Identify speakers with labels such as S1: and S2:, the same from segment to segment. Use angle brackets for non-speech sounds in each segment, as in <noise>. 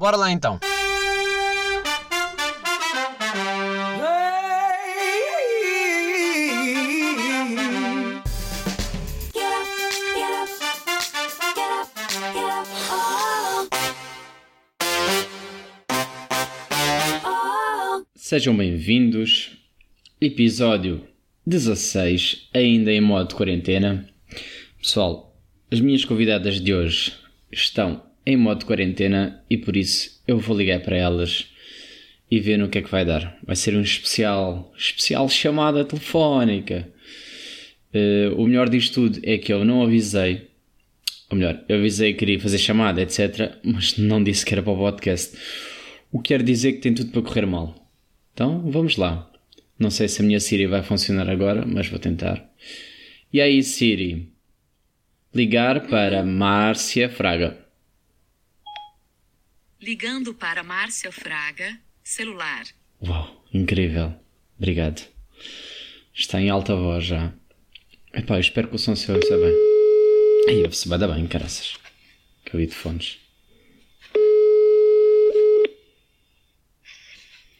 S1: Bora lá então.
S2: Sejam bem-vindos. Episódio 16, ainda em modo quarentena. Pessoal, as minhas convidadas de hoje estão em modo quarentena e por isso eu vou ligar para elas e ver no que é que vai dar. Vai ser um especial, especial chamada telefónica. Uh, o melhor disto tudo é que eu não avisei, ou melhor, eu avisei que queria fazer chamada, etc., mas não disse que era para o podcast. O que quer dizer que tem tudo para correr mal. Então vamos lá. Não sei se a minha Siri vai funcionar agora, mas vou tentar. E aí, Siri? Ligar para Márcia Fraga.
S3: Ligando para Márcia Fraga, celular.
S2: Uau, incrível. Obrigado. Está em alta voz já. Epá, eu espero que o som se ouça bem. Aí, ouve-se vai dar bem, caraças. Que eu de fones.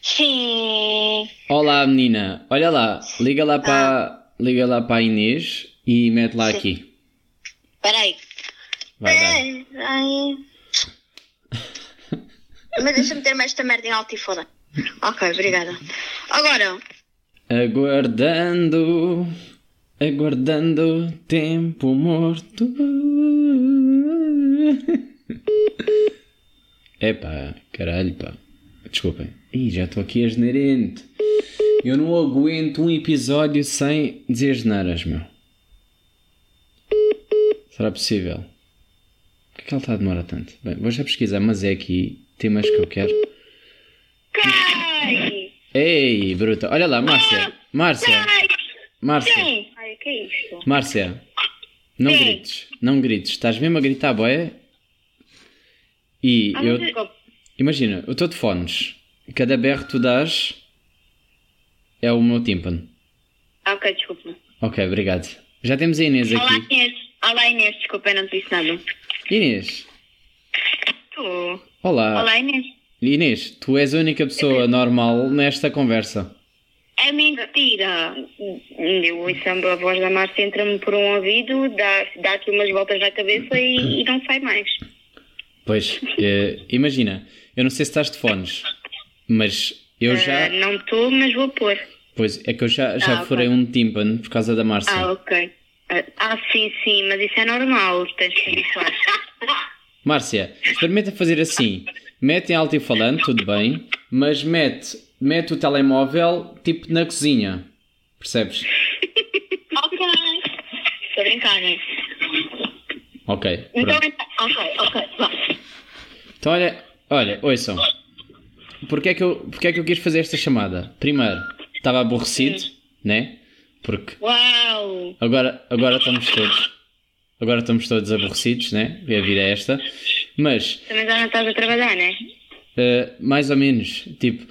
S4: Sim.
S2: Olá, menina. Olha lá, liga lá para, liga lá para a Inês e mete lá aqui.
S4: Peraí.
S2: Vai dar.
S4: Mas deixa-me ter mais esta merda em alto e foda. Ok, obrigada. Agora,
S2: Aguardando, aguardando tempo morto. Epá, caralho, pá. Desculpem. Ih, já estou aqui a generente. Eu não aguento um episódio sem dizer geneiras, meu. Será possível? Por que é que ela está a demorar tanto? Bem, vou já pesquisar, mas é aqui temas que eu quero.
S4: cai!
S2: Ei, bruta. Olha lá, Márcia. Márcia.
S4: Cai!
S2: Márcia.
S4: Ai, que é isto?
S2: Márcia. Não
S4: Sim.
S2: grites. Não grites. Estás mesmo a gritar, boé? E
S4: Ah,
S2: eu...
S4: desculpa.
S2: Imagina, eu estou de fones. Cada berro que tu dás é o meu tímpano.
S4: Ah, Ok, desculpa.
S2: Ok, obrigado. Já temos a Inês
S4: Olá,
S2: aqui.
S4: Inês. Olá, Inês. Desculpa, eu não te disse nada.
S2: Inês.
S4: Tu.
S2: Olá.
S4: Olá, Inês.
S2: Inês, tu és a única pessoa normal nesta conversa.
S4: É mentira. Eu ouço a voz da Márcia, entra-me por um ouvido, dá, dá umas voltas na cabeça e, e não sai mais.
S2: Pois, eh, imagina, eu não sei se estás de fones, mas eu já.
S4: Ah, não estou, mas vou pôr.
S2: Pois, é que eu já, já
S4: Ah,
S2: furei um tímpano por causa da Márcia.
S4: Ah, ok. Ah, Ah, sim, sim, mas isso é normal. Tens que habituar.
S2: Márcia, experimenta fazer assim. Mete em alto-falante, tudo bem, mas mete, mete o telemóvel tipo na cozinha. Percebes?
S4: ok. Estou a brincar, né?
S2: Ok.
S4: Então, então, ok, ok, vá.
S2: Então olha, olha, ouçam. Porquê é, que eu, porquê é que eu quis fazer esta chamada? Primeiro, estava aborrecido, né? Porque
S4: Uau!
S2: agora, agora estamos todos. Agora estamos todos aborrecidos, né? A vida é esta. Mas
S4: Também já não estás a trabalhar, né?
S2: Uh, mais ou menos. Tipo,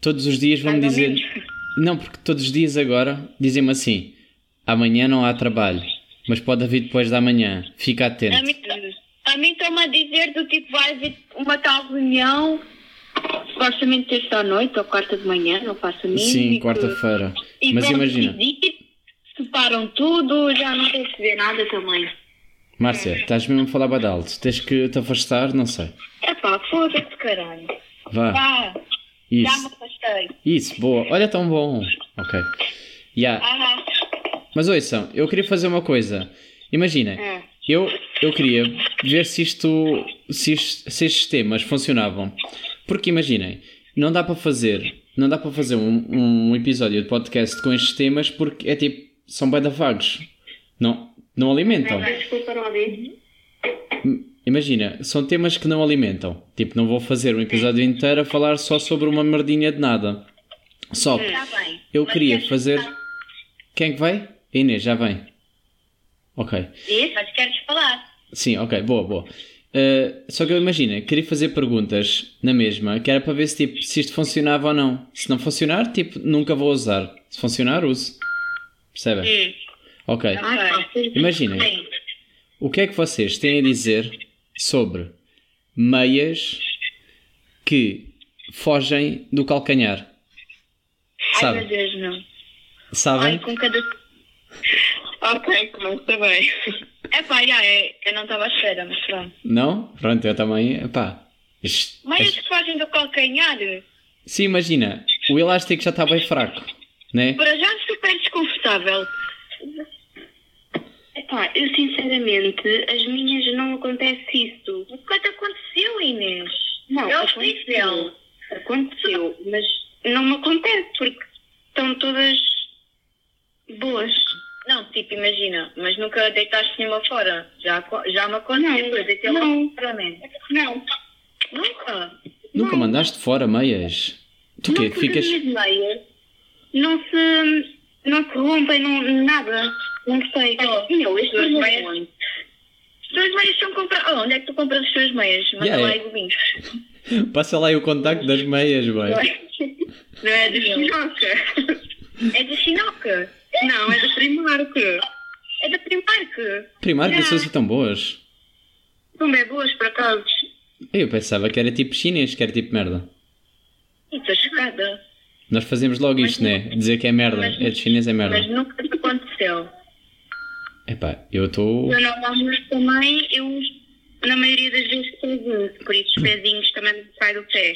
S2: todos os dias vão-me dizer. <laughs> Não, porque todos os dias agora dizem-me assim: amanhã não há trabalho, mas pode haver depois da manhã. Fica
S4: A
S2: atento.
S4: mim, a mim estão-me a dizer do tipo, vai haver uma tal reunião, supostamente terça à noite ou quarta de manhã, não faço a e
S2: Sim, quarta-feira. Mas imagina,
S4: separam tudo, já não tem que ver nada também.
S2: Márcia, estás mesmo a falar bada alto. Tens que te afastar, não sei.
S4: Epá, foda-se, caralho.
S2: Vá,
S4: Vá, já me
S2: isso.
S4: afastei.
S2: Isso, boa. Olha, tão bom. Ok. Yeah.
S4: Ah,
S2: Mas ouçam, eu queria fazer uma coisa. Imaginem,
S4: hum.
S2: eu, eu queria ver se isto, se, isto, se estes temas funcionavam. Porque imaginem, não dá para fazer, não dá para fazer um, um episódio de podcast com estes temas porque é tipo, são bem vagos. Não, não alimentam.
S4: Desculpa, não ouvi.
S2: Imagina, são temas que não alimentam. Tipo, não vou fazer um episódio inteiro a falar só sobre uma merdinha de nada. Só que
S4: bem.
S2: eu queria fazer. Quem é que vai? A Inês, já vem. Ok.
S4: Isso, mas queres falar?
S2: Sim, ok, boa, boa. Uh, só que eu imagino, queria fazer perguntas na mesma, que era para ver se, tipo, se isto funcionava ou não. Se não funcionar, tipo, nunca vou usar. Se funcionar, use. Percebem?
S4: Hum.
S2: Ok.
S4: Ok.
S2: Imaginem. O que é que vocês têm a dizer sobre meias que fogem do calcanhar.
S4: Ai,
S2: Sabe?
S4: meu Deus, não. Ai,
S2: Sabem?
S4: com cada. Ok, começa bem. É pá, já, é, eu não estava à espera, mas pronto.
S2: Não? Pronto, eu também. Epá.
S4: Meias que fogem do calcanhar.
S2: Sim, imagina, o elástico já está bem fraco, né?
S4: Para já super desconfortável. Epá, eu sinceramente, as minhas não acontece isso. O que te aconteceu, Inês? Não,
S1: Eu
S4: aconteceu. Aconteceu, mas não me acontece porque estão todas boas. Não, tipo, imagina, mas nunca deitaste nenhuma fora. Já, já me aconteceu, eu deitei lá
S1: não.
S4: Não, nunca.
S2: Nunca
S4: Não.
S2: mandaste fora meias? Tu
S4: Não,
S2: quê? Ficas.
S4: as meias não se, não se rompem, não, nada. Não sei. Oh, meu, as tuas meias... As tuas meias são compradas... Oh, onde é que tu compras as tuas meias? Manda
S2: Yeah,
S4: lá
S2: é.
S4: domingos. <laughs>
S2: Passa lá aí o contacto das meias,
S4: Não é, não é de Chinoca. É de Chinoca. Não, é da Primark. É da Primark.
S2: Primark
S4: Yeah.
S2: são assim tão boas.
S4: São bem boas, por acaso.
S2: Eu pensava que era tipo chinês, que era tipo merda.
S4: Estou chocada.
S2: Nós fazemos logo isto, né? Dizer que é merda.
S4: Mas-
S2: É de chinês é
S4: Mas
S2: merda.
S4: nunca te aconteceu.
S2: Epá, eu estou.
S4: Eu normalmente também, eu na maioria das vezes por isso os pezinhos também saem do pé.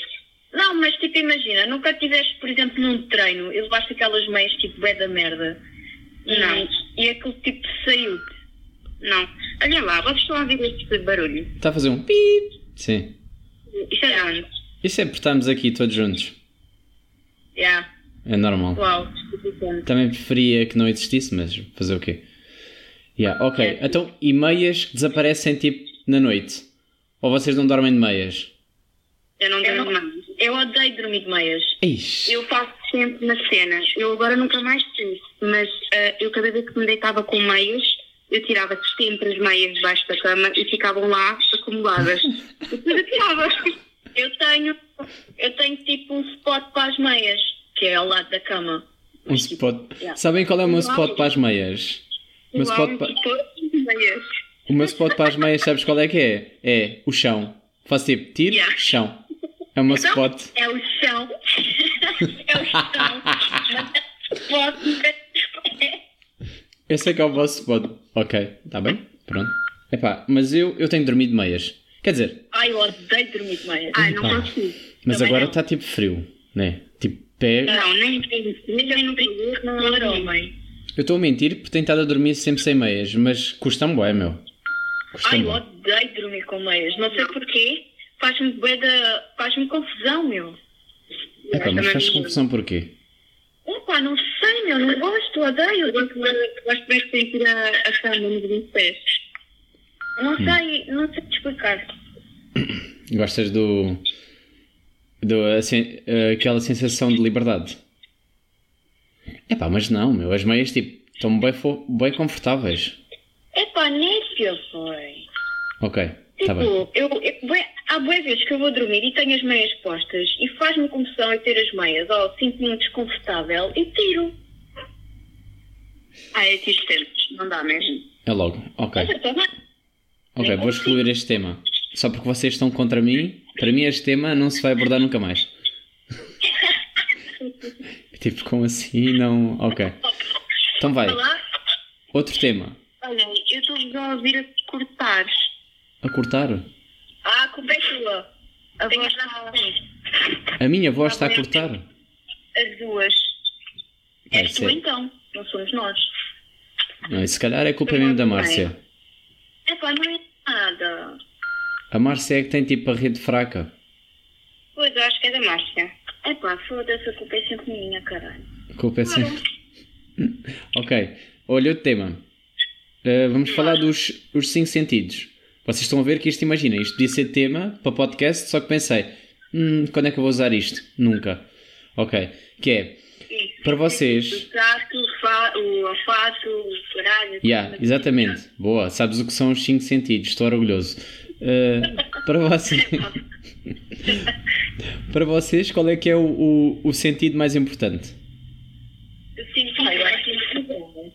S4: Não, mas tipo, imagina, nunca tiveste, por exemplo, num treino e levaste aquelas meias tipo é da merda. Não. E aquele tipo saiu-te. Não. Olha lá, vocês estão a ouvir este barulho.
S2: Está a fazer um pip. Sim.
S4: Isto é onde?
S2: Isso é porque estamos aqui todos juntos.
S4: Yeah.
S2: É normal.
S4: Uau, estupidante.
S2: Também preferia que não existisse, mas fazer o quê? Yeah, ok. Então, e meias que desaparecem tipo na noite? Ou vocês não dormem de meias?
S4: Eu não durmo mais. Eu odeio dormir de meias.
S2: Ixi.
S4: Eu faço sempre nas cenas. Eu agora nunca mais fiz. Mas ah, eu cada vez que me deitava com meias, eu tirava sempre as meias debaixo da cama e ficavam lá acumuladas. <laughs> Eu tirava. Eu tenho, eu tenho tipo um spot para as meias, que é ao lado da cama.
S2: Um spot.
S4: Yeah.
S2: Sabem qual é o meu spot para as meias? Meu spot
S4: um
S2: pa-
S4: spot de meias.
S2: O meu spot para as meias, sabes qual é que é? É o chão. Faço tipo tiro,
S4: Yeah.
S2: chão. É o meu
S4: Então,
S2: spot.
S4: É o chão. <laughs> é o chão. Spot é
S2: Eu sei que é o vosso spot. Ok, está bem? Pronto. Epá, mas eu, eu tenho dormido meias. Quer dizer,
S4: Ai, eu odeio dormir de meias. Ai, não consigo.
S2: mas
S4: Também
S2: agora
S4: não.
S2: está tipo frio, né? Tipo, pé.
S4: Não, nem tenho. Nem no perigo, não era homem.
S2: Eu estou a mentir porque tenho estado a dormir sempre sem meias, mas custa-me bué, meu.
S4: Ai, eu odeio dormir com meias. Não sei porquê. Faz-me da... Faz-me confusão, meu.
S2: Epá, mas faz confusão porquê?
S4: Epá, não sei, meu. Não gosto, odeio. Eu gosto gosto bem de sentir a, a cama nos pés. Não sei, não sei te explicar. <coughs>
S2: Gostas do. do assim, aquela sensação de liberdade? Epá, mas não, meu. As meias, tipo, estão bem, bem confortáveis.
S4: Epá, népia, foi.
S2: Ok, está bem.
S4: Tipo, eu, eu, bué- há boas vezes que eu vou dormir e tenho as meias postas e faz-me confusão eu ter as meias, ou sinto-me desconfortável e tiro. Ah, eu tiro sempre, não dá mesmo.
S2: É logo. Ok.
S4: Eu bem.
S2: Ok, vou excluir este tema. Só porque vocês estão contra mim, para mim este tema não se vai abordar nunca mais. <laughs> tipo, como assim? Não. Ok. Então vai. Outro tema.
S4: Olha, eu estou-vos a ouvir a cortar.
S2: A cortar.
S4: Ah, a culpa é tua. A voz está
S2: A minha voz está a cortar.
S4: as duas.
S2: Ah,
S4: És tu
S2: é-
S4: então, não somos nós.
S2: Não, se calhar é culpa mesmo da Márcia.
S4: Epá, não é nada.
S2: A Márcia é que tem tipo a rede fraca.
S4: Pois, eu acho que é da Márcia. Epá, foda-se, a culpa é sempre minha, caralho.
S2: A culpa é sempre. <laughs> ok. Olha outro tema. Uh, vamos falar dos os cinco sentidos. Vocês estão a ver que isto, imagina, isto podia ser tema para podcast, só que pensei, hum, quando é que eu vou usar isto? Nunca. Ok. Que é, para vocês.
S4: O trato, o, fa o olfato, o caralho.
S2: Yeah, exatamente. Boa. Sabes o que são os cinco sentidos. Estou orgulhoso. Uh, para vocês. <laughs> <laughs> para vocês, qual é que é o, o, o sentido mais importante?
S4: Sim, sim, eu acho que é muito bom.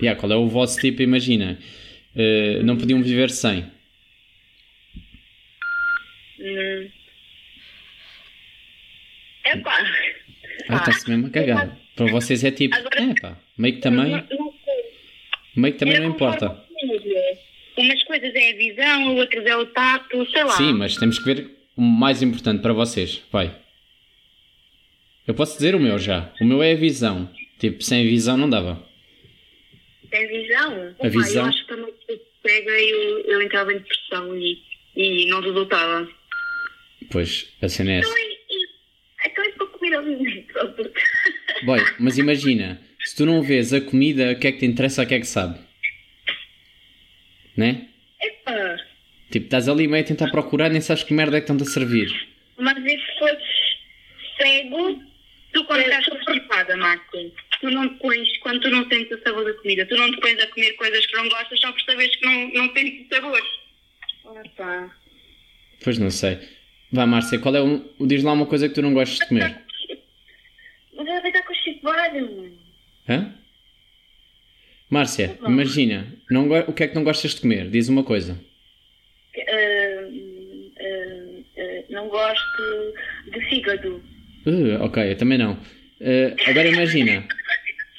S2: Yeah, qual é o vosso tipo? Imagina. Uh, não podiam viver sem.
S4: Hum. Epá.
S2: Ah, está-se mesmo a cagar. Para vocês é tipo,
S4: Agora-
S2: é pá, meio que também,
S4: Não, não sei.
S2: meio que também não importa.
S4: Umas coisas é a visão, outras é o tato, sei lá.
S2: Sim, mas temos que ver o mais importante para vocês. Vai. Eu posso dizer o meu já. O meu é a visão. Tipo, sem a visão não dava.
S4: É visão.
S2: A
S4: Opa,
S2: visão.
S4: Eu acho que também se pega eu, eu entrava em depressão e, e não resultava.
S2: Pois, a cena é essa.
S4: Então, e, e, então é para comer alimento.
S2: Boy, mas imagina, se tu não vês a comida, o que é que te interessa, o que é que sabe? Né?
S4: Epá,
S2: Tipo, estás ali meio a tentar procurar, nem sabes que merda é que estão-te a servir.
S4: mas e se fosses cego, tu quando estás preocupada, Marco, tu não pões, quando tu não sentes o sabor da comida, tu não te pões a comer coisas que não gostas só por saberes que não, não sentes o sabor. Opa.
S2: Pois não sei. Vá, Márcia, qual é o. Diz lá uma coisa que tu não gostas de comer.
S4: Mas ela vai estar com chibado, mano.
S2: Hã? Márcia, imagina, não o que é que não gostas de comer? Diz uma coisa.
S4: Ah, ah, ah, não gosto de fígado.
S2: Uh, ok, eu também não. Uh, agora imagina.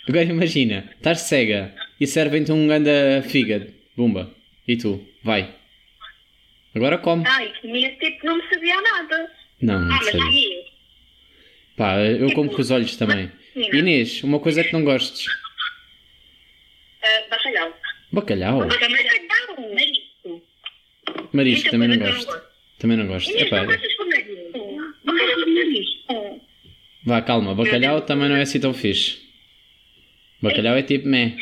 S2: Agora imagina, estás cega e servem-te um ganda fígado. Bumba. E tu? Vai. Agora come.
S4: Ai, comia tipo, não me sabia nada.
S2: Não,
S4: Ah,
S2: não
S4: mas
S2: sei.
S4: sabia.
S2: Pá, eu como com os olhos também. Inês, uma coisa que não gostes.
S4: Ah, bacalhau.
S2: Bacalhau.
S4: Bacalhau. Marisco.
S2: Marisco,
S4: Muita
S2: também não gosto. Também não gosto.
S4: Inês,
S2: Epá,
S4: não gostas de marisco? Bacalhau de marisco.
S2: Vá, calma. Bacalhau também não é assim tão fixe. Bacalhau é tipo meh.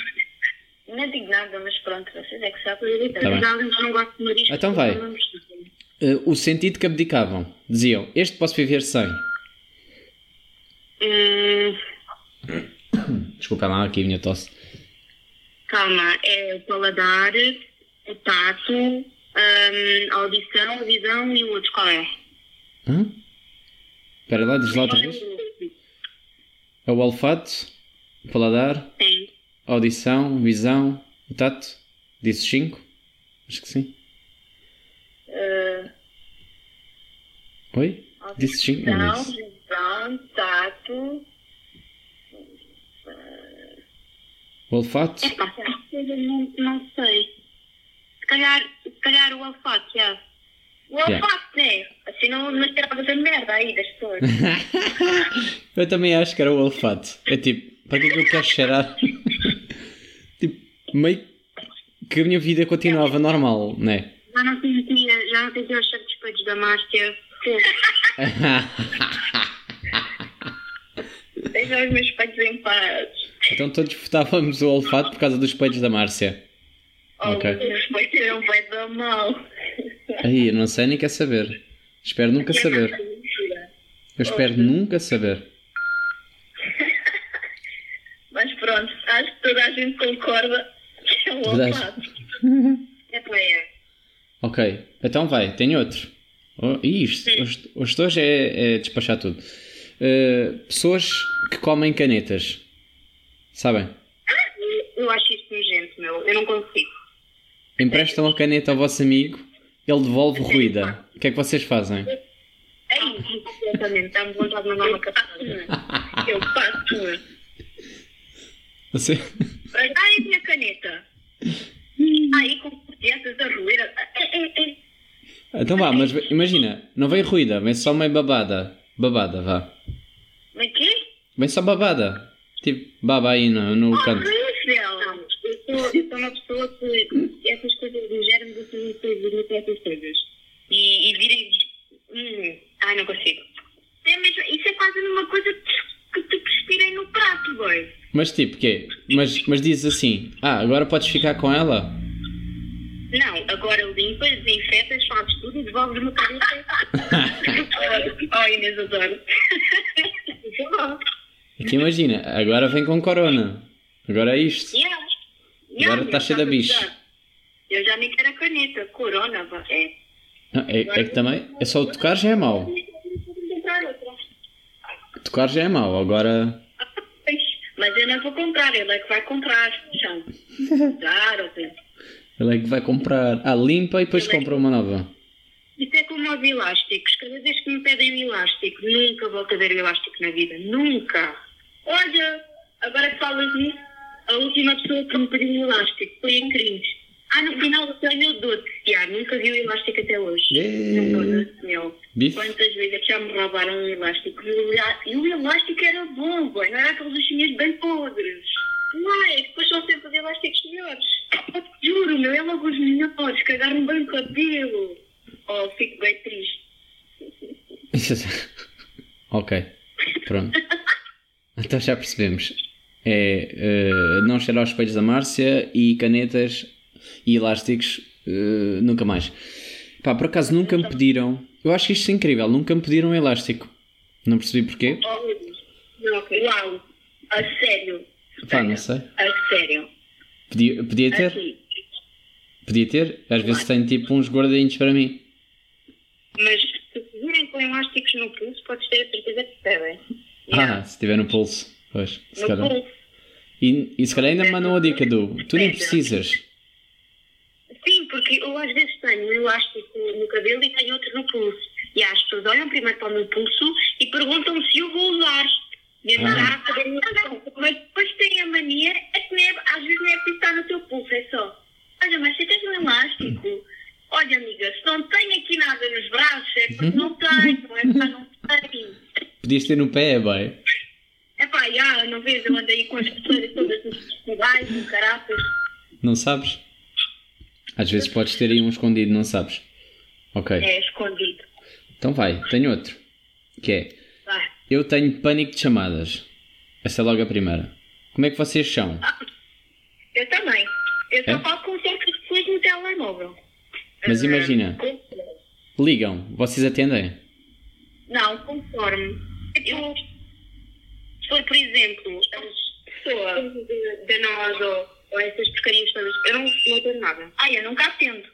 S4: Não digo nada, mas pronto, vocês é que sabem.
S2: Tá bem.
S4: Eu não gosto de marisco.
S2: Então vai. Uh, o sentido que abdicavam. Diziam, este posso viver sem.
S4: Hum, <coughs>
S2: Desculpa lá aqui a minha tosse.
S4: calma, é o paladar, o tato, hum, a audição, a visão e o outro qual é?
S2: Hã? Espera lá, diz lá outra vez. É o olfato, o paladar,
S4: Sim.
S2: a audição, visão, o tato. Disse 5? Acho que sim.
S4: Uh,
S2: Oi? Disse 5? Não disse.
S4: visão, tato.
S2: O olfato?
S4: Epá, não, não sei. Se calhar, se calhar o olfato, já. O
S2: Yeah.
S4: olfato, né? Assim não, não esperava a merda aí das pessoas. <laughs>
S2: Eu também acho que era o olfato. É tipo, para que é que eu quero cheirar? <laughs> tipo, meio que a minha vida continuava normal, né?
S4: já não sentia, já não sentia os certos peitos da Márcia. Deixa <laughs> os meus peitos em paz.
S2: então todos votávamos o olfato por causa dos peitos da Márcia.
S4: Oh,
S2: Ok.
S4: Os meus peitos eram bem da mal.
S2: Aí, eu não sei nem quer saber. Espero nunca saber. Eu espero nunca saber.
S4: Mas pronto, acho que toda a gente concorda que é um olfato. É é.
S2: Ok, então vai, tenho outro. Oh, isto, hoje, hoje, hoje é, é despachar tudo. Uh, pessoas que comem canetas. Sabem?
S4: Eu acho isso nojento, meu. Eu não consigo.
S2: Emprestam a caneta ao vosso amigo, ele devolve ruída. O que é que vocês fazem?
S4: É isso, completamente. Dá-me vontade de mandar uma cabeça. Eu faço.
S2: Você...
S4: Ai, a minha caneta. Aí com peças a é.
S2: Então vá, mas imagina, não vem ruída, vem só meio babada. Babada, vá.
S4: Mas quê?
S2: Vem só babada. Tipo, baba aí no, no canto.
S4: Sou, eu sou uma pessoa que essas coisas do género eu sou muito sensível para essas coisas. E, e virem. Hum, ai, não consigo. É mesmo, isso é quase uma coisa que te cuspirem no prato, boy.
S2: Mas tipo, quê? Mas, mas dizes assim, ah, agora podes ficar com ela?
S4: Não, agora limpas, desinfetas, fazes tudo e devolves-me a caneta. oh, Inês, adoro. Isso é bom.
S2: Aqui imagina, agora vem com corona. Agora é isto.
S4: Yeah.
S2: Agora
S4: Yeah,
S2: tá cheio de
S4: estás a
S2: bicho.
S4: gozar. Eu já nem quero a caneta. Corona. É.
S2: Ah, É, é que também, é só o tocar já é mau. Tocar já é mau, agora...
S4: Mas eu não vou comprar, ele é que vai comprar. Chão. Claro.
S2: Ele é que vai comprar. Ah, limpa e depois compra uma nova.
S4: Isso é como os elásticos. Cada vez que me pedem um elástico. Nunca volto a ver o elástico na vida. Nunca. Olha, agora que falas nisso, a última pessoa que me pediu um elástico foi em crimes. Ah, no final do sonho eu dou-te. Yeah, nunca vi o elástico até hoje.
S2: Yeah.
S4: Não meu.
S2: Bife?
S4: Quantas vezes já me roubaram um elástico? E o elá- o elástico era bom, boy. não era aqueles bichinhos bem podres. Não é? Depois são sempre os elásticos melhores. Te juro, meu, é logo os melhores, que agarram bem o cabelo. Oh, fico bem triste. <laughs>
S2: ok, pronto. Então já percebemos. É eh, não cheirar aos espelhos da Márcia e canetas e elásticos eh, nunca mais. Pá, por acaso nunca me pediram. Eu acho que isto é incrível. Nunca me pediram um elástico. Não percebi porquê.
S4: Oh, ok. Uau, a sério.
S2: Pá, não sei.
S4: A sério.
S2: Podia, podia ter?
S4: Aqui.
S2: Podia ter? Às vezes tenho tipo uns guardadinhos para mim.
S4: Mas se virem com elásticos no pulso, podes ter a certeza que percebem.
S2: Ah, se tiver no pulso. Pois, se
S4: no
S2: calhar.
S4: pulso.
S2: E, e se calhar ainda me mandam a dica do tu nem precisas.
S4: Sim, porque eu às vezes tenho um elástico no cabelo e tenho outro no pulso. E as pessoas olham primeiro para o meu pulso e perguntam-me se eu vou usar. E eu
S2: Ah.
S4: não. Mas depois têm a mania, é que nem é- às vezes não é preciso estar no teu pulso, é só. Olha, mas você tens um elástico. Olha, amiga, se não tenho aqui nada nos braços, é porque não tenho, não é porque não tenho.
S2: Podias ter no pé, boy.
S4: É pá, já, não vês, eu andei com as pessoas no carapas.
S2: Não sabes? Às vezes podes ter aí um escondido, não sabes? Ok.
S4: É escondido.
S2: Então vai, tenho outro. Que é,
S4: Vai.
S2: eu tenho pânico de chamadas. Essa é logo a primeira. Como é que vocês são?
S4: Eu também. Eu só
S2: É?
S4: falo com certas pessoas no telemóvel.
S2: Mas
S4: Ah,
S2: imagina.
S4: com-
S2: Ligam, vocês atendem?
S4: Não, conforme. Eu, se for, por exemplo, as de nós ou, ou essas porcarias todas, eu não, não atendo nada. Ah, eu nunca atendo.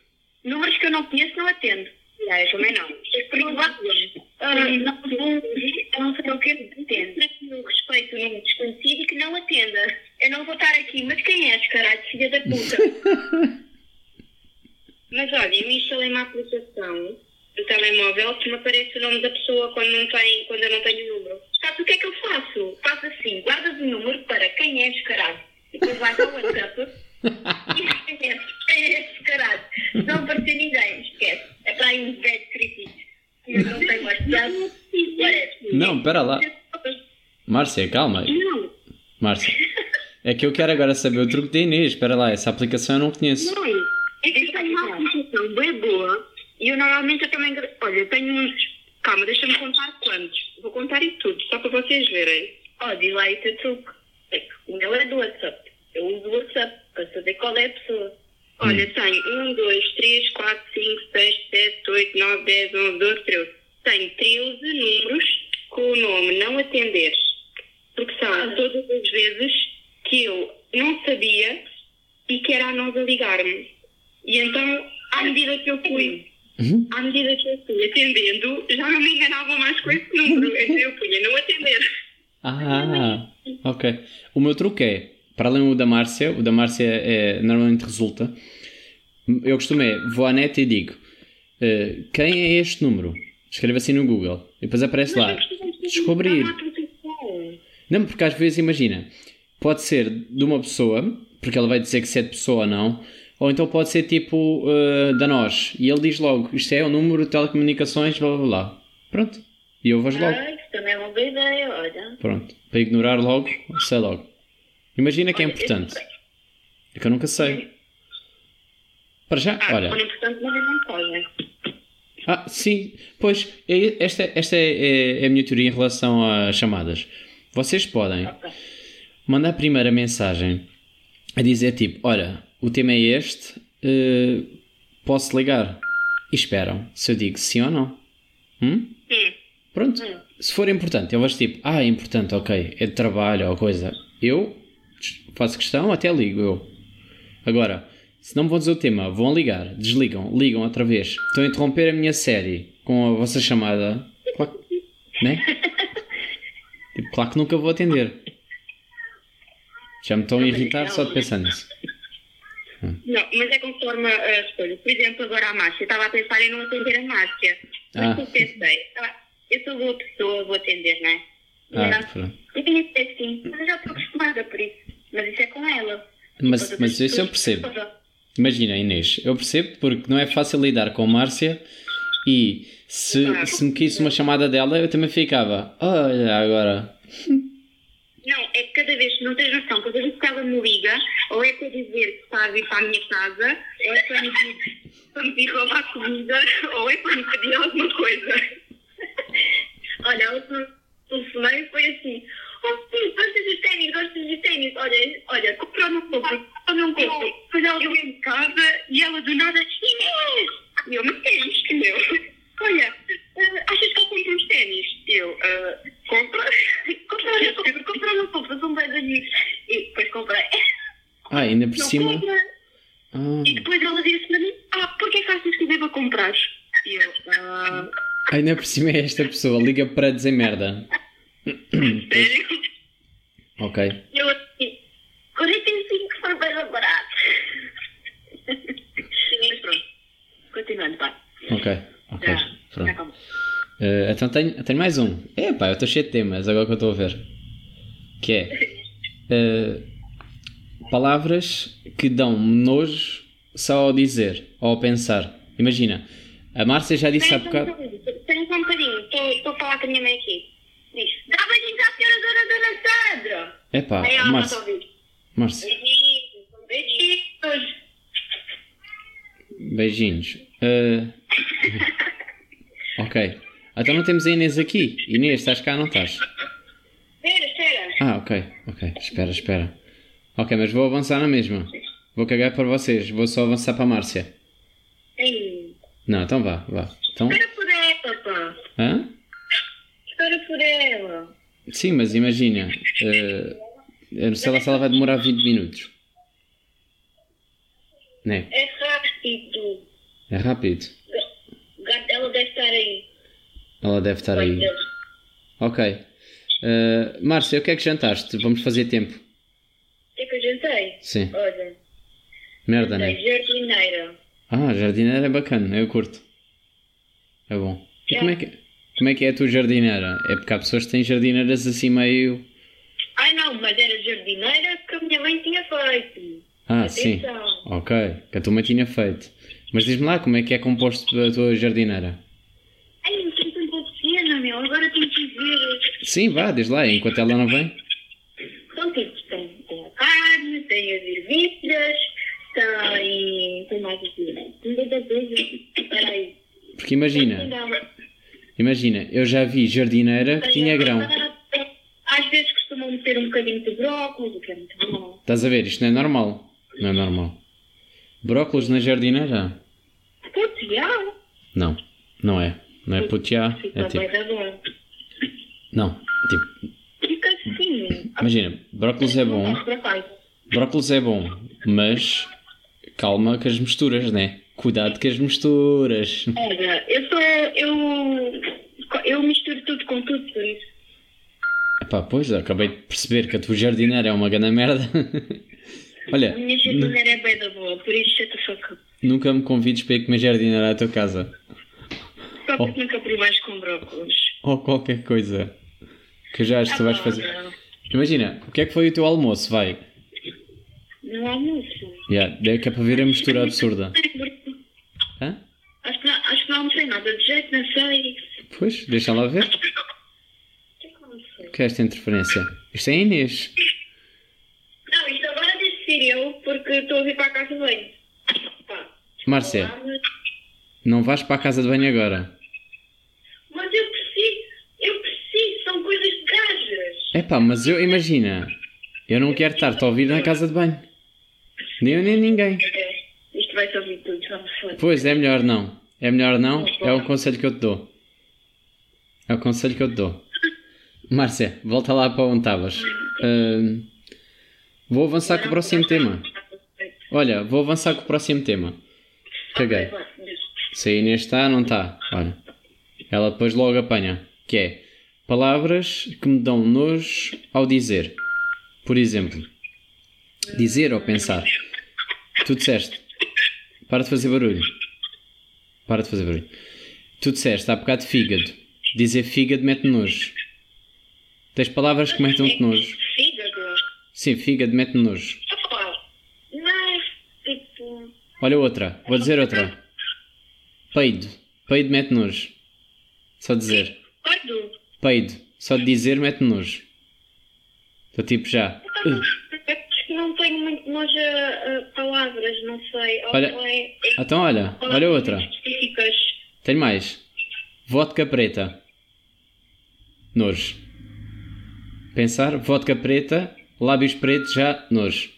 S4: Números que eu não conheço, não atendo. Ah, eu também não. É privados. Ah, não eu não sei o que atendo. Eu respeito número desconhecido e que não atenda. Eu não vou estar aqui, mas quem és, caralho, filha da puta? <laughs> Mas olha, eu instalei uma aplicação do telemóvel que me aparece o nome da pessoa quando, não tem, quando eu não tenho o número. Sabes o que é que eu faço? Faço assim, guardas o número para quem és, caralho. E depois vais ao WhatsApp <laughs> e esquece, quem caralho. Se não aparecer ninguém, esquece. É para aí um velho crítico. Eu não tenho WhatsApp.
S2: Não, pera lá. Márcia, calma. aí.
S4: Não,
S2: Márcia. <laughs> É que eu quero agora saber o truque da Inês. Espera lá, essa aplicação eu não conheço.
S4: Não, é que tem uma aplicação bem boa e eu normalmente eu também. Olha, eu tenho uns. Calma, deixa-me contar quantos. Vou contar isso tudo, só para vocês verem. Ó, esse truque. É que O meu é do WhatsApp. Eu uso o WhatsApp para saber qual é a pessoa. Olha, tenho 1, 2, 3, 4, 5, 6, 7, 8, 9, 10, 11, 12, 13. Tenho 13 números com o nome não atender. Porque são todas as vezes que eu não sabia e que era a nós a ligar-me. E então, à medida que eu fui,
S2: Uhum.
S4: à medida que eu fui atendendo, já não me enganava mais com esse número. Então eu punha não atender.
S2: Ah, ok. É, para além do da Márcia, o da Márcia é, normalmente resulta, eu costumo é, vou à net e digo, eh, quem é este número? Escrevo assim no Google. E depois aparece lá, descobrir. Não, porque às vezes, imagina, pode ser de uma pessoa, porque ele vai dizer que se é de pessoa ou não, ou então pode ser tipo eh, da nós, e ele diz logo, isto é o número de telecomunicações, blá blá blá. Pronto. E eu vejo logo.
S4: Ah, isso também é uma boa ideia, olha.
S2: Pronto. Para ignorar logo, sei logo. Imagina que é importante. É que eu nunca sei. Para já,
S4: Ah,
S2: olha.
S4: quando é importante, mas é mensagem.
S2: Ah, sim. Pois, é- esta, esta é, é- é a minha teoria em relação às chamadas. Vocês podem
S4: Ok.
S2: mandar primeiro a mensagem a dizer tipo, olha, o tema é este, eh, posso ligar? E esperam. Se eu digo sim ou não. Hum?
S4: Hum.
S2: Pronto.
S4: Hum.
S2: Se for importante, eu vejo tipo, ah, é importante, ok, é de trabalho ou coisa. Eu faço questão, até ligo eu. Agora, se não me vão dizer o tema, vão ligar, desligam, ligam outra vez. Estão a interromper a minha série com a vossa chamada. Claro, né? <laughs> tipo, claro que nunca vou atender. Já me estão a irritar só de pensar nisso.
S4: Não, mas é conforme a escolha. Por exemplo, agora a Márcia. Eu estava a pensar em não atender a Márcia. Mas
S2: Ah.
S4: eu pensei, ah, eu sou boa pessoa, vou atender, não é?
S2: Ah,
S4: Não. Eu tinha que ser assim, mas eu já estou acostumada por isso. Mas isso é com ela.
S2: Mas, mas
S4: as
S2: isso eu percebo. Imagina, Inês, eu percebo porque não é fácil lidar com Márcia e se, se me quisse uma chamada dela eu também ficava, olha agora.
S4: Não, é que cada vez, não tens noção, cada vez que ela me liga, ou é para dizer que está a vir para a minha casa, ou é para me para me vir roubar comida, ou é para me pedir alguma coisa. <laughs> Olha, última telefonei foi assim, oh sim, gostas de ténis, gostas de ténis, olha, olha, comprou não compro, ou não compro. Depois ela veio em casa e ela do nada, Inês! E eu, mas que é isto, meu? Olha, eh, achas que eu compro uns ténis? Eu, eh, compra, compra, não compra, compra, não compra, são bem amigos. E depois comprei,
S2: Ah, ainda por
S4: não
S2: cima.
S4: compra.
S2: Ah,
S4: E depois ela disse para mim, ah, porquê que achas que devo comprar? E eu, ah,
S2: ainda por cima é esta pessoa, liga para dizer merda. <coughs>
S4: sério?
S2: Ok.
S4: Eu assim, 45 foi bem barato. <laughs> Mas pronto, continuando, vai.
S2: Ok, ok.
S4: Já, já
S2: Pronto.
S4: acabou.
S2: Eh, então tenho, tenho mais um. É pá, eu estou cheio de temas agora que eu estou a ver. Que é <laughs> eh, palavras que dão nojo só ao dizer ou ao pensar. Imagina, a Márcia já disse há bocado.
S4: espera um bocadinho, estou a falar com a minha mãe aqui. Diz, dá beijinhos à senhora dona Dona Sandra.
S2: É pá, Márcia. Márcia,
S4: Beijinhos, beijinhos.
S2: beijinhos. Eh, <laughs> ok. Então não temos a Inês aqui. Inês, estás cá ou não estás?
S4: Espera, espera.
S2: Ah, ok, ok. Espera, espera. Ok, mas vou avançar na mesma. Vou cagar para vocês. Vou só avançar para a Márcia.
S4: Ei,
S2: Não, então vá, vá. Então,
S4: Espera por ela, pá.
S2: hã?
S4: Espera por ela.
S2: Sim, mas imagina. eh, eu não sei lá se ela vai demorar 20 minutos. Né?
S4: É rápido.
S2: É rápido.
S4: Dela deve estar aí.
S2: Ela deve estar aí. Ok. Eh, Márcia, o que é que jantaste? Vamos fazer tempo.
S4: É que eu jantei?
S2: Sim.
S4: Olha,
S2: Merda, né?
S4: jardineira.
S2: Ah, jardineira é bacana, eu curto. É bom. E como é que, como é, que é a tua jardineira? É porque há pessoas que têm jardineiras assim meio.
S4: Ai não, mas era jardineira que a minha mãe tinha feito.
S2: Ah, sim.
S4: Atenção.
S2: Ok, que a tua mãe tinha feito. Mas diz-me lá como é que é composto a tua jardineira.
S4: Ai, não sei tanta pequena, meu. Agora tenho que ver.
S2: Sim, vá, diz lá, enquanto ela não vem.
S4: São tipos. Tem, carne, as ervilhas, tem... Tem mais? Tem muita coisa. Espera aí.
S2: Porque imagina, imagina, eu já vi jardineira que tinha grão.
S4: Às vezes costumam meter um bocadinho de brócolis, o que é muito bom.
S2: Estás a ver? Isto não é normal. Não é normal. Brócolis na jardineira?
S4: Putz, já.
S2: Não, não é. Não é putiá.
S4: Fica
S2: É tipo. Não, tipo.
S4: Fica assim.
S2: Imagina, brócolis é bom. Brócolis é bom, mas calma com as misturas, né? Cuidado com as misturas.
S4: Olha, eu sou. Eu. Eu misturo tudo com tudo, por isso.
S2: Epá, pois, acabei de perceber que a tua jardineira é uma grande merda. <laughs> Olha,
S4: A minha jardineira é bem da boa, por isso shut the fuck up.
S2: nunca me convides para ir comer jardineira à tua casa.
S4: Só porque
S2: Oh.
S4: nunca privaste com brócolis.
S2: Ou qualquer coisa. Que já acho que tu vais
S4: Ah,
S2: fazer.
S4: não.
S2: Imagina, o que é que foi o teu almoço? Vai.
S4: No almoço.
S2: Yeah, é que é para ver a mistura absurda. Hã?
S4: Acho que, não, acho que não almocei nada de jeito, não sei.
S2: Pois, deixa lá ver.
S4: O que é que eu almocei?
S2: O que é esta interferência? Isto é Inês.
S4: Não, isto agora deve ser eu, porque estou a vir para a casa de banho.
S2: Márcia, não vais para a casa de banho agora.
S4: Mas eu preciso, eu preciso, são coisas de gajas.
S2: Epá, mas eu, imagina, eu não quero estar-te a ouvir na casa de banho. Nem eu nem ninguém.
S4: É, Isto vai-se ouvir tudo, vamos.
S2: Pois, é melhor não. É melhor não, é o conselho que eu te dou. É o conselho que eu te dou. Márcia, volta lá para onde estavas. Ahn, vou avançar com o próximo tema. Olha, vou avançar com o próximo tema. Caguei. Se a Inês está, não está. Olha. Ela depois logo apanha. Que é palavras que me dão nojo ao dizer. Por exemplo, dizer ou pensar. Tu disseste. Para de fazer barulho. Para de fazer barulho. Tu disseste há bocado fígado. Dizer fígado mete nojo. Tens palavras que metem-te nojo.
S4: Fígado.
S2: Sim, fígado mete nojo.
S4: Tipo...
S2: Olha outra, vou dizer outra. Peido. Peido mete nojo. Só dizer.
S4: Gordo.
S2: Peido. Só de dizer mete nojo. Estou tipo já. Uh.
S4: Não tenho muito nojo a, a palavras, não sei.
S2: Olha-
S4: é, é
S2: Então olha, olha outra.
S4: específicas.
S2: Tenho mais. Vodka preta. Nojo. Pensar, vodka preta, lábios pretos já, nojo.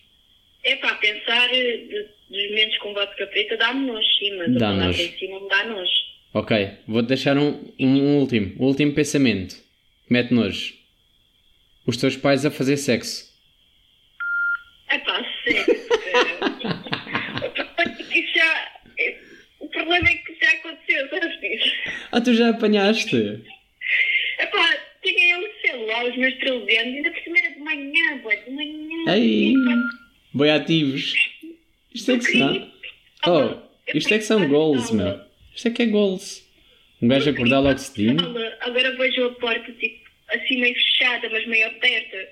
S4: É pá, pensar eh, de- dos momentos com vodka preta dá-me nojo, sim, mas
S2: Dá
S4: a
S2: nojo.
S4: em me dá nojo.
S2: Ok, vou-te deixar um, um último. O último pensamento. Mete nojo. Os teus pais a fazer sexo.
S4: É pá, Isso já... O problema é que já aconteceu, sabes disso?
S2: Ah, tu já apanhaste?
S4: É pá, tinha eu, sei lá, os meus 13 anos, ainda por cima era de manhã, boy, de manhã.
S2: Ei, boi ativos. Isto é que são. Oh, isto é que são goals, meu. Isto é que é goals. Um gajo acordar logo cedinho.
S4: Agora- Agora vejo a porta, tipo, assim meio fechada, mas meio aberta.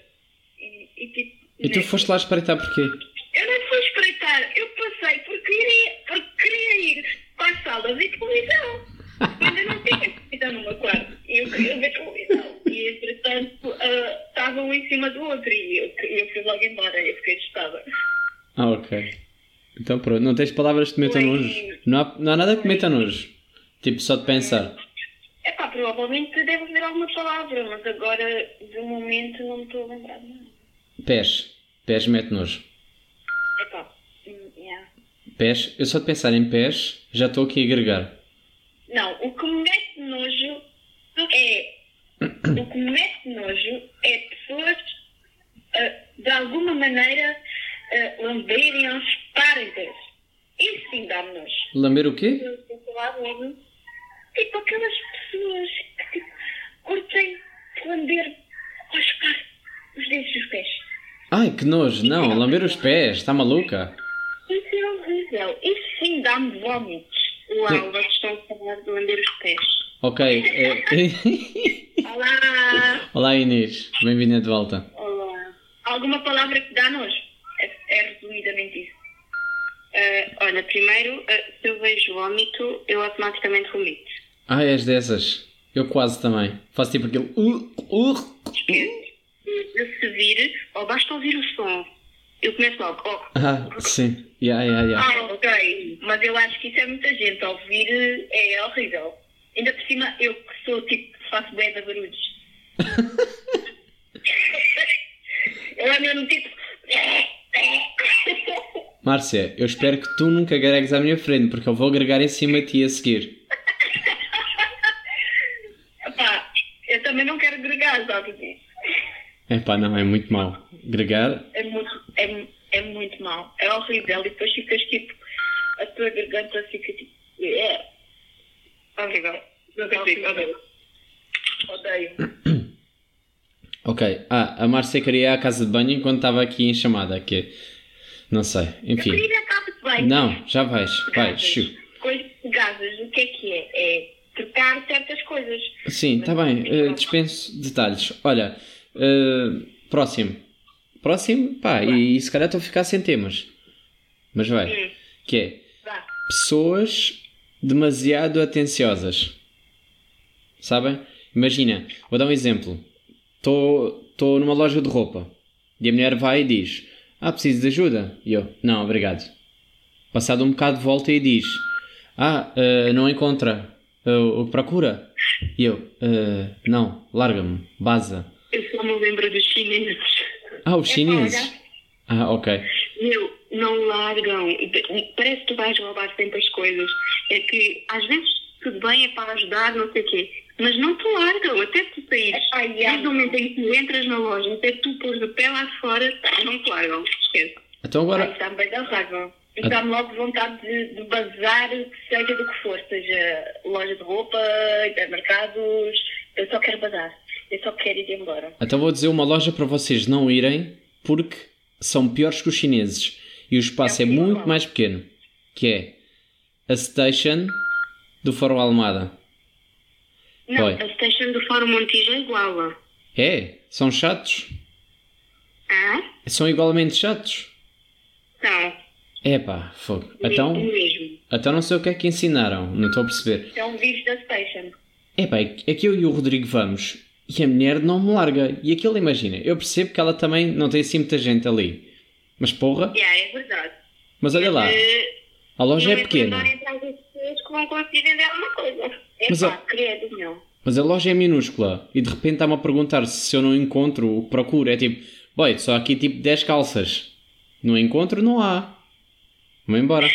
S4: E, e, tipo...
S2: E tu
S4: né?
S2: foste lá espreitar porquê?
S4: Eu não fui espreitar, eu passei porque queria, porque queria ir para a sala ver televisão. <laughs> Ainda não tinha televisão no meu quarto. E eu queria ver televisão. E entretanto ah, estavam um em cima do outro e eu, eu fui logo embora. Eu fiquei assustada.
S2: Ah, ok. Então pronto, não tens palavras que te metam nojo. Não há, não há nada que meta nojo. Tipo, só de pensar.
S4: É pá, provavelmente deve haver alguma palavra, mas agora de momento não me estou a lembrar de nada.
S2: Pés. Pés mete nojo.
S4: É pá, hum, yeah.
S2: Pés. Eu só de pensar em pés, já estou aqui a agregar.
S4: Não, o que me mete nojo é. O que me mete nojo é pessoas, ah, de alguma maneira, uh, lamberem aos parentes. Isso sim dá-me nojo.
S2: Lamber o quê?
S4: Tipo aquelas pessoas que tipo, curtem lamber aos pais os dedos dos pés.
S2: Ai, que nojo. Não, lamber os pés. Está maluca?
S4: Isso é horrível. Isso sim dá-me vómitos. Uau, vocês estão a falar de lamber os pés.
S2: Ok. <laughs> eh,
S4: Olá! <laughs>
S2: Olá Inês. Bem-vinda de volta.
S4: Olá. Alguma palavra que dá nojo? É, é resumidamente isso. Ah, olha, primeiro, ah, se eu vejo vómito, eu automaticamente vomito.
S2: Ah, és dessas. Eu quase também. Faço tipo aquele. Uh, uh.
S4: Se vir, ou basta ouvir o som, eu começo logo. Oh,
S2: Ah, sim. Yeah, yeah, yeah.
S4: ah, ok. Mas eu acho que isso é muita gente. Ouvir é horrível. Ainda por cima, eu que sou tipo, faço bem de barulhos. <laughs> eu ando mesmo tipo.
S2: Márcia, eu espero que tu nunca agregues à minha frente, porque eu vou agregar em cima de ti a seguir.
S4: Epá, eu também não quero gregar, sabes disso?
S2: Epá, não, é muito mau. Gregar,
S4: É muito, é, é muito mal. É horrível. E depois ficas tipo. A tua garganta fica tipo. É. Horrível. Não consigo, horrível. Odeio. <clears throat>
S2: ok. Ah, a Márcia queria ir à casa de banho enquanto estava aqui em chamada, que Não sei,
S4: Eu
S2: enfim.
S4: queria ir à casa de banho.
S2: Não, já vais, vai, shoo.
S4: Coisas de gases, o que é que é? É trocar certas coisas.
S2: Sim, está bem, eh, dispenso detalhes. Olha, eh, próximo. Próximo, pá, e, se calhar estou a ficar sem temas. Mas vai.
S4: Hum,
S2: Que é
S4: vá.
S2: pessoas demasiado atenciosas. Sabem? Imagina, vou dar um exemplo. Estou numa loja de roupa e a mulher vai e diz: Ah, preciso de ajuda? E eu: Não, obrigado. Passado um bocado, volta e diz: Ah, eh, não encontra. Que procura? E eu: "Eh, Não, larga-me, baza.
S4: Eu só me lembro dos chineses.
S2: Ah, os
S4: É,
S2: chineses.
S4: olha.
S2: Ah, ok.
S4: Meu, não largam. Parece que tu vais roubar sempre as coisas. É que às vezes tudo bem, é para ajudar, não sei o quê. Mas não te largam, até tu saíres. Desde o momento em que tu entras na loja, até tu pôs o pé lá fora, não te largam. Esquece.
S2: Então
S4: Ai,
S2: agora.
S4: Está-me bem da raiva. E dá-me logo vontade de, de bazar, seja do que for, seja loja de roupa, hipermercados. Eu só quero bazar. Eu só quero ir embora.
S2: Então vou dizer uma loja para vocês não irem porque são piores que os chineses e o espaço é,
S4: É
S2: muito mais pequeno. Que é a station do Faro Almada.
S4: Não,
S2: Oi.
S4: a station do Fórum Montijo é igual.
S2: É? São chatos?
S4: Hã?
S2: São igualmente chatos?
S4: Não.
S2: Epá, fogo. Então,
S4: Mesmo, mesmo.
S2: então não sei o que é que ensinaram, não estou a perceber.
S4: É um vírus da station.
S2: Epá, é que é que eu e o Rodrigo vamos e a mulher não me larga. E aquilo, imagina, eu percebo que ela também não tem assim muita gente ali. Mas porra,
S4: Yeah, é verdade.
S2: mas olha lá,
S4: Eh,
S2: a loja
S4: não
S2: é pequena,
S4: as pessoas que vão conseguir vender alguma coisa.
S2: Mas,
S4: credo, meu.
S2: mas a loja é minúscula e de repente está-me a perguntar se eu não encontro o que procuro. É tipo, boy, só aqui tipo 10 calças. Não encontro, não há. Vou embora.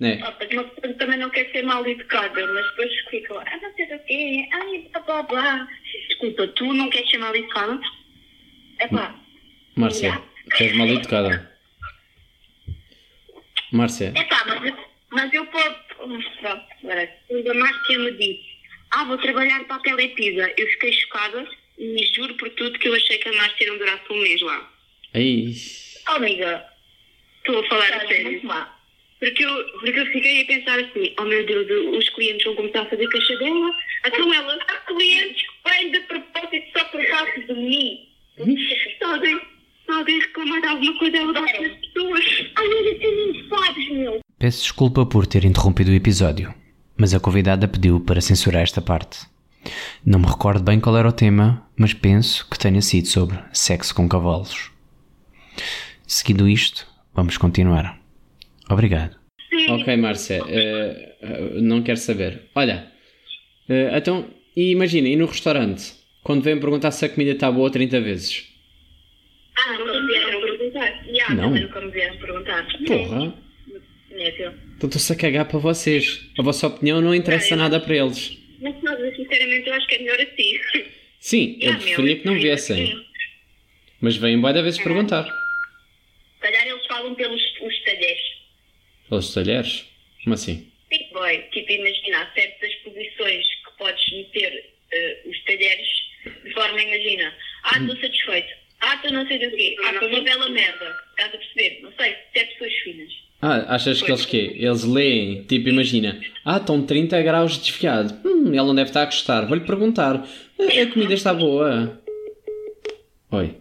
S2: Né?
S4: Ah, mas também não quer ser mal educada, mas depois fica lá, ah, não sei o quê, ai, blá blá blá. Desculpa, tu não queres ser mal educada? É pá,
S2: Márcia, tu és mal educada. Márcia,
S4: é pá, mas, mas eu posso. Pronto, agora, quando a Márcia me disse, ah, vou trabalhar para a Telepisa, eu fiquei chocada e juro por tudo que eu achei que a Márcia não durasse um mês lá.
S2: Ai,
S4: Oh, amiga, estou a falar a sério. Porque eu, porque eu fiquei a pensar assim, oh meu Deus, os clientes vão começar a fazer queixa dela. Então ela, há clientes que vêm de propósito só por causa de mim. Se alguém, se alguém reclamar de alguma coisa, ela dá às pessoas. Ai, mas tu nem sabes, meu.
S1: Peço desculpa por ter interrompido o episódio, mas a convidada pediu para censurar esta parte. Não me recordo bem qual era o tema, mas penso que tenha sido sobre sexo com cavalos. Seguindo isto, vamos continuar. Obrigado.
S2: ok Márcia, eh, eh, não quero saber. Olha, eh, então, e imagina, e no restaurante, quando vêm perguntar se a comida está boa 30 vezes?
S4: Ah, me vieram perguntar. E ah,
S2: Não.
S4: também nunca me vieram perguntar.
S2: Porra, Então estou-se a cagar para vocês. A vossa opinião não interessa nada para eles.
S4: Mas, sinceramente, eu acho que é melhor assim.
S2: Sim, <laughs> eu preferia que não viessem.
S4: sim.
S2: Mas vêm boa da vez perguntar.
S4: Se calhar eles falam pelos os talheres.
S2: Pelos talheres? Como assim?
S4: Big boy, tipo, imagina, há certas posições que podes meter eh, os talheres de forma, imagina, ah, estou satisfeito, ah, estou não sei do quê, ah, foi uma bela merda, estás a perceber? Não sei, se é pessoas finas.
S2: Ah, achas que eles quê? Eles leem, tipo, imagina, ah, estão 30 graus desviado. Hum, ela não deve estar a gostar. Vou-lhe perguntar, "Ah, a comida está boa? Oi.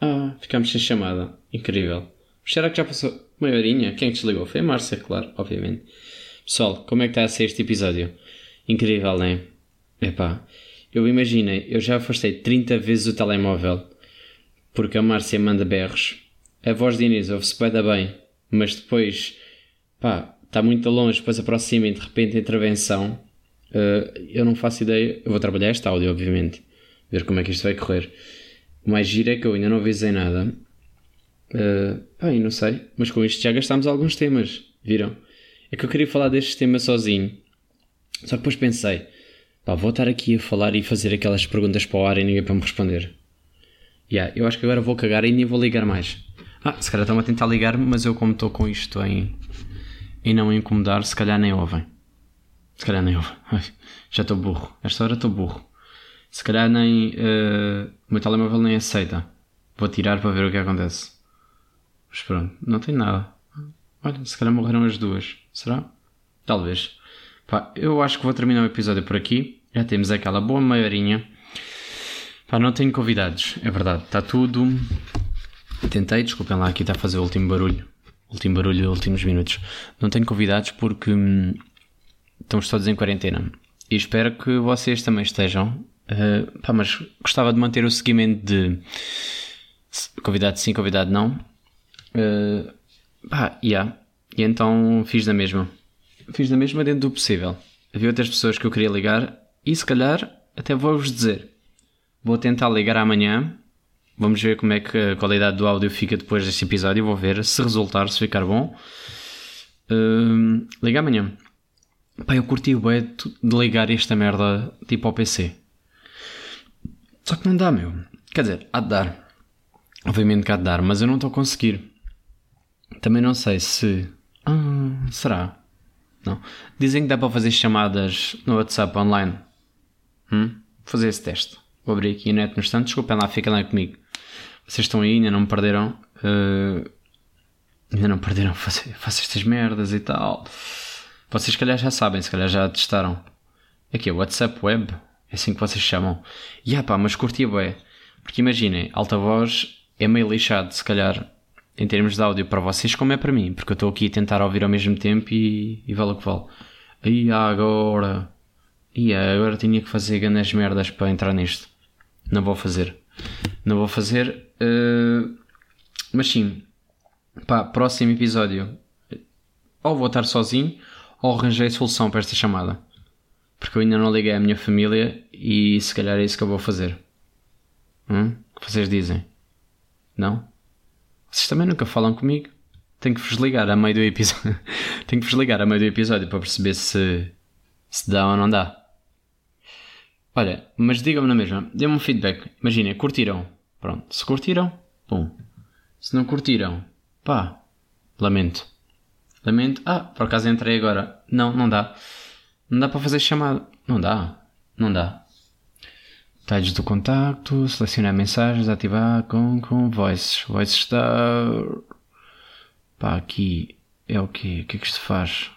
S2: Ah, ficamos sem chamada. Incrível. Será que já passou meia horinha? Quem é desligou? Foi a Márcia, claro, obviamente. Pessoal, como é que está a ser este episódio? Incrível, não é? Epá, eu imaginei, eu já afastei 30 vezes o telemóvel porque a Márcia manda berros. A voz de Inês ouve-se bem bem, mas depois, pá, está muito longe, depois aproxima e de repente a intervenção. eh, eu não faço ideia. Eu vou trabalhar este áudio, obviamente, ver como é que isto vai correr. O mais giro é que eu ainda não avisei nada. Uh, bem, não sei, mas com isto já gastámos alguns temas, viram? É que eu queria falar deste tema sozinho, só que depois pensei, pá, vou estar aqui a falar e fazer aquelas perguntas para o ar e ninguém para me responder. Yeah, eu acho que agora vou cagar e nem vou ligar mais. Ah, se calhar estão a tentar ligar-me, mas eu como estou com isto em, em não incomodar, se calhar nem ouvem. Se calhar nem ouvem. Já estou burro. Esta hora estou burro. Se calhar nem. eh, o meu telemóvel nem aceita. Vou tirar para ver o que acontece. Mas pronto, não tem nada. Olha, se calhar morreram as duas. Será? Talvez. Pá, eu acho que vou terminar o episódio por aqui. Já temos aquela boa maiorinha. Pá, não tenho convidados, é verdade. Está tudo. Tentei, desculpem lá, aqui está a fazer o último barulho. Último barulho, últimos minutos. Não tenho convidados porque hum, estamos todos em quarentena. E espero que vocês também estejam. Uh, pá, mas gostava de manter o seguimento de convidado sim, convidado não. Uh, pá, yeah. E então fiz da mesma. Fiz da mesma dentro do possível. Havia outras pessoas que eu queria ligar e se calhar até vou-vos dizer. Vou tentar ligar amanhã. Vamos ver como é que a qualidade do áudio fica depois deste episódio. Vou ver se resultar, se ficar bom. Uh, liga amanhã. Pá, eu curti o de ligar esta merda tipo ao PC. Só que não dá, meu. Quer dizer, há de dar. Obviamente que há de dar, mas eu não estou a conseguir. Também não sei se. Ah, será? Não. Dizem que dá para fazer chamadas no WhatsApp online. Hum? Vou fazer esse teste. Vou abrir aqui a net no instante. Desculpem lá, fiquem lá comigo. Vocês estão aí, ainda não me perderam. Uh, ainda não perderam. <laughs> Faço, estas merdas e tal. Vocês, se calhar, já sabem, se calhar já testaram. Aqui é WhatsApp Web, é assim que vocês chamam. E ah pá, mas curtia bué. Porque imaginem, alta voz é meio lixado, se calhar, em termos de áudio para vocês, como é para mim, porque eu estou aqui a tentar ouvir ao mesmo tempo e, e vale o que vale. E agora. E agora tinha que fazer grandes merdas para entrar nisto. Não vou fazer. Não vou fazer. Uh, mas sim. Pá, próximo episódio. Ou vou estar sozinho, ou arranjei solução para esta chamada. Porque eu ainda não liguei à minha família e se calhar é isso que eu vou fazer. Hum? O que vocês dizem? Não? Vocês também nunca falam comigo. Tenho que vos ligar a meio do episódio. <laughs> Tenho que vos ligar a meio do episódio para perceber se, se dá ou não dá. Olha, mas digam-me na mesma, dê-me um feedback. Imaginem, curtiram. Pronto, se curtiram, pum. Se não curtiram, pá, lamento. Lamento. Ah, por acaso entrei agora. Não, não dá. Não dá para fazer chamada. Não dá. Não dá. Detalhes do contacto, selecionar mensagens, ativar com, com voices. Voices está. Pá, aqui é o quê? O que é que isto faz?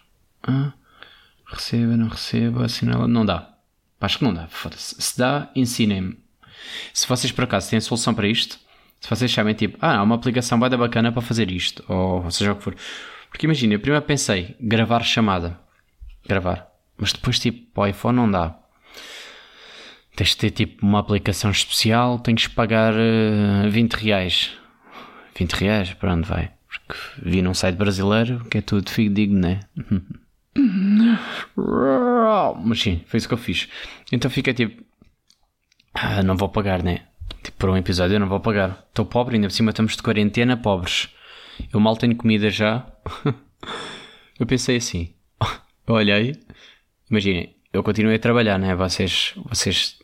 S2: Ah, receba, não receba, assinala. Não dá. Pá, acho que não dá. Foda-se. Se dá, ensinem-me. Se vocês por acaso têm solução para isto, se vocês sabem tipo, ah, há uma aplicação bem bacana para fazer isto, ou seja o que for. Porque imagina, eu primeiro pensei, gravar chamada. Gravar. Mas depois tipo, para o iPhone não dá. Tens de ter tipo uma aplicação especial, tens de pagar uh, 20 reais. 20 reais, para onde vai? Porque vi num site brasileiro que é tudo figo digno, né? <laughs> Mas sim, foi isso que eu fiz. Então fica tipo. Ah, não vou pagar, né? Tipo, por um episódio eu não vou pagar. Estou pobre, ainda por cima estamos de quarentena, pobres. Eu mal tenho comida já. <laughs> eu pensei assim. <laughs> Eu olhei. Imaginem, eu continuei a trabalhar, né? Vocês, vocês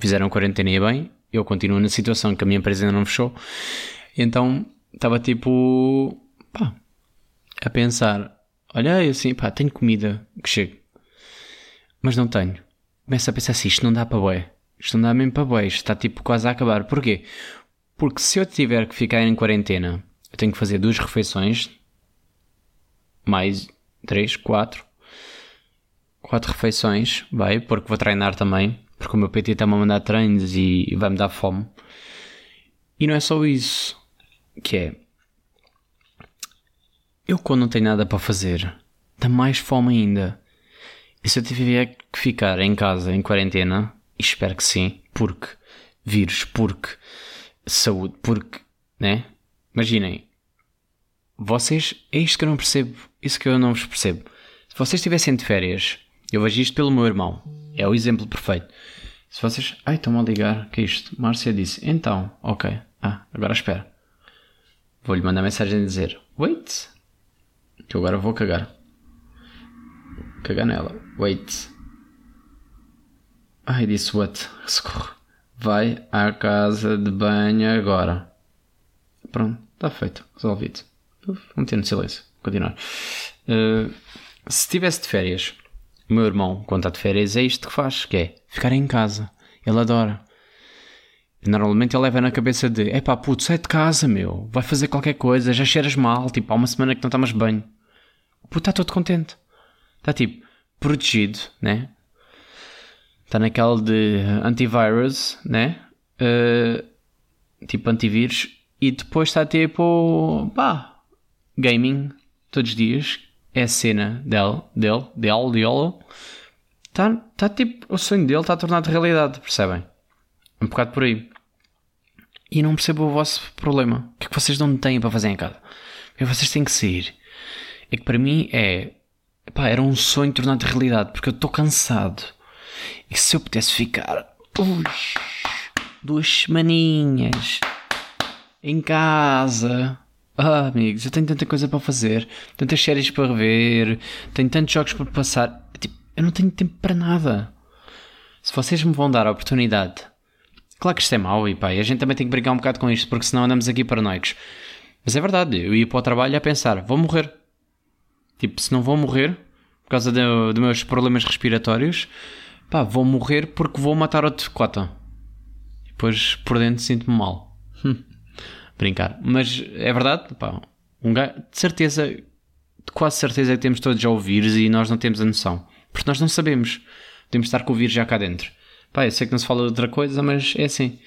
S2: fizeram quarentena e bem. Eu continuo na situação que a minha empresa ainda não fechou. Então estava tipo. pá. A pensar. Olhei assim, pá, tenho comida que chega. Mas não tenho. Começo a pensar assim, isto não dá para bué. Isto não dá mesmo para bué. Isto está tipo quase a acabar. Porquê? Porque se eu tiver que ficar em quarentena, eu tenho que fazer duas refeições. Mais três, quatro. Quatro refeições, vai, porque vou treinar também. Porque o meu PT está-me a mandar treinos e vai-me dar fome. E não é só isso. Que é eu, quando não tenho nada para fazer, dá mais fome ainda. E se eu tiver que ficar em casa, em quarentena, espero que sim, porque vírus, porque saúde, porque, né? Imaginem, vocês, é isto que eu não percebo, isso que eu não vos percebo. Se vocês estivessem de férias, eu vejo isto pelo meu irmão, é o exemplo perfeito. Se vocês, ai, estão-me a ligar, que é isto? Márcia disse, então, ok, ah, agora espera. Vou-lhe mandar mensagem dizer, wait, que agora vou cagar. Cagar nela. Wait. Ai, disse what? <laughs> Socorro. Vai à casa de banho agora. Pronto, está feito. Resolvido. Vamos ter no silêncio. Continuar. Uh, se estivesse de férias, o meu irmão, quando está de férias, é isto que faz, que é ficar em casa. Ele adora. Normalmente ele leva na cabeça de, é pá, puto, sai de casa, meu, vai fazer qualquer coisa, já cheiras mal, tipo, há uma semana que não tomas banho o puto está todo contente. Está tipo protegido, né? Está naquela de antivirus, né? Uh, tipo antivírus. E depois está tipo, pá, gaming todos os dias. É a cena dele, dele, dele, dele. Está tá tipo, o sonho dele está tornado realidade, percebem? Um bocado por aí. E não percebo o vosso problema. O que é que vocês não têm para fazer em casa? Porque vocês têm que sair é que para mim é. Pá, era um sonho tornado realidade, porque eu estou cansado. E se eu pudesse ficar. Ui, duas semaninhas em casa. Ah, amigos, eu tenho tanta coisa para fazer, tantas séries para rever, tenho tantos jogos para passar. Tipo, eu não tenho tempo para nada. Se vocês me vão dar a oportunidade. Claro que isto é mau e pá, e a gente também tem que brincar um bocado com isto, porque senão andamos aqui paranoicos. Mas é verdade, eu ia para o trabalho a pensar, vou morrer. Tipo, se não vou morrer por causa dos meus problemas respiratórios, pá, vou morrer porque vou matar outro cota. Depois por dentro sinto-me mal. Hum. Brincar. Mas é verdade, pá, um gajo, de certeza, de quase certeza que temos todos já o vírus e nós não temos a noção. Porque nós não sabemos. podemos estar com o vírus já cá dentro. Pá, eu sei que não se fala de outra coisa, mas é assim.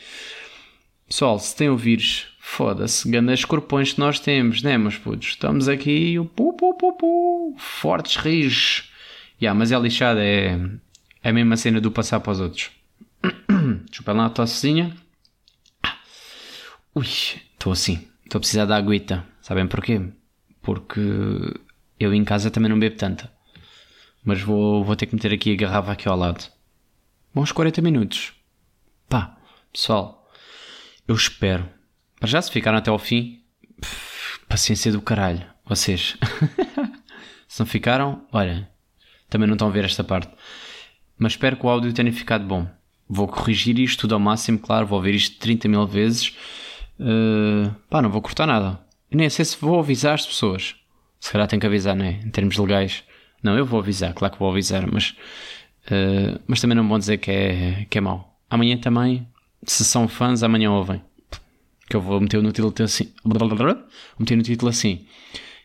S2: Pessoal, se tem o vírus, foda-se, grandes corpões que nós temos, né, meus putos? Estamos aqui, pu, pu, pu, pu, fortes rios. Yeah, mas é lixada, é, é a mesma cena do passar para os outros. <coughs> Desculpa lá a tossezinha. Ui, estou assim. Estou a precisar da aguita. Sabem porquê? Porque eu em casa também não bebo tanta. Mas vou, vou ter que meter aqui a garrafa aqui ao lado. Bons 40 minutos. Pá, pessoal, eu espero. Para já se ficaram até ao fim, paciência do caralho. Vocês. <laughs> se não ficaram, olha, também não estão a ver esta parte. Mas espero que o áudio tenha ficado bom. Vou corrigir isto tudo ao máximo, claro, vou ouvir isto 30 mil vezes. Uh, pá, não vou cortar nada. Nem sei se vou avisar as pessoas. Se calhar tenho que avisar, não é? Em termos legais. Não, eu vou avisar, claro que vou avisar, mas, uh, mas também não vou dizer que é, que é mau. Amanhã também, se são fãs, amanhã ouvem. Que eu vou meter no título assim. Vou meter no título assim.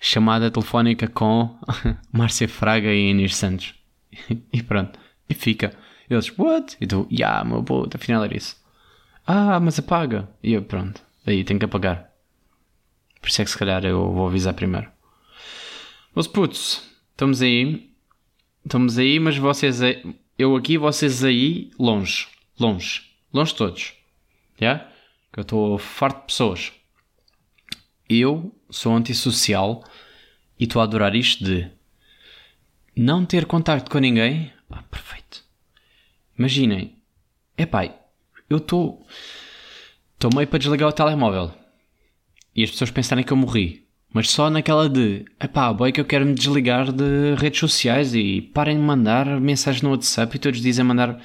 S2: Chamada telefónica com <laughs> Márcia Fraga e Inês Santos. e pronto. E fica. Eles, what? E tu, yeah, meu puto, afinal era isso. Ah, mas apaga. E eu, pronto. Aí tenho que apagar. Por isso é que se calhar eu vou avisar primeiro. Meus putos, estamos aí. Estamos aí, mas vocês aí, eu aqui, vocês aí, longe. Longe. Longe todos. Já? Yeah? Que eu estou farto de pessoas. Eu sou antissocial e estou a adorar isto de não ter contacto com ninguém. Ah, perfeito. Imaginem. É pai, eu estou. Estou meio para desligar o telemóvel. E as pessoas pensarem que eu morri. Mas só naquela de. Epá, boy, que eu quero me desligar de redes sociais e parem de mandar mensagens no WhatsApp e todos dizem mandar.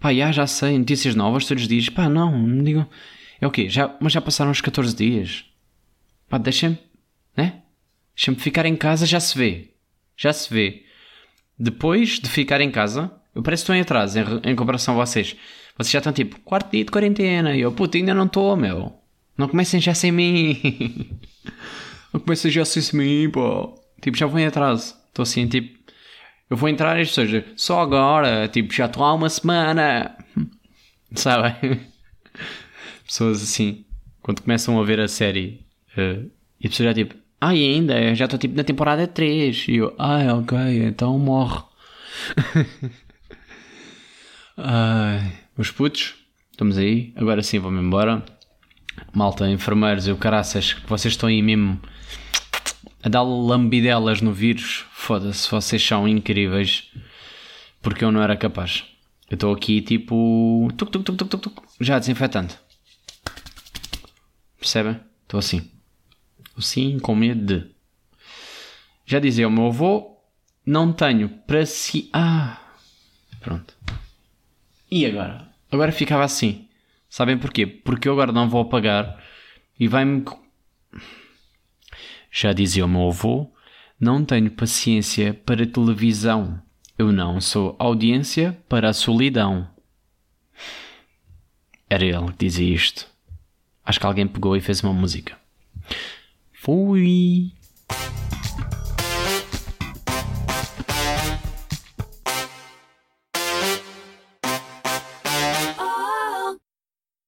S2: Pá, já, já sei, notícias novas todos os dias. Pá, não, me digam. É o quê? Já, mas já passaram os 14 dias. Pá, deixem-me. Né? Deixem-me ficar em casa, já se vê. Já se vê. Depois de ficar em casa, eu parece que estou em atraso em, em comparação a vocês. Vocês já estão tipo, quarto dia de quarentena. E eu, puto, ainda não estou, meu. Não comecem já sem mim. <laughs> não comecem já sem mim, pô. Tipo, já vou em atraso. Estou assim, tipo, eu vou entrar e seja, só agora. Tipo, já estou há uma semana. <laughs> Sabem? <laughs> Pessoas assim, quando começam a ver a série uh, e a pessoa já tipo, ai, ah, ainda, já estou tipo na temporada 3. E eu, ai, ok, então morre. <laughs> ai, os putos, estamos aí. Agora sim, vou-me embora. Malta, enfermeiros e o caraças, vocês estão aí mesmo a dar lambidelas no vírus. Foda-se, vocês são incríveis. Porque eu não era capaz. Eu estou aqui tipo. Tuc, tuc, tuc, tuc, tuc, já desinfetando. Percebem? Estou assim. Assim, com medo de. Já dizia o meu avô: não tenho para si. Ah! Pronto. E agora? Agora ficava assim. Sabem porquê? Porque eu agora não vou apagar e vai-me. Já dizia o meu avô: não tenho paciência para televisão. Eu não sou audiência para a solidão. Era ele que dizia isto. Acho que alguém pegou e fez uma música. Fui!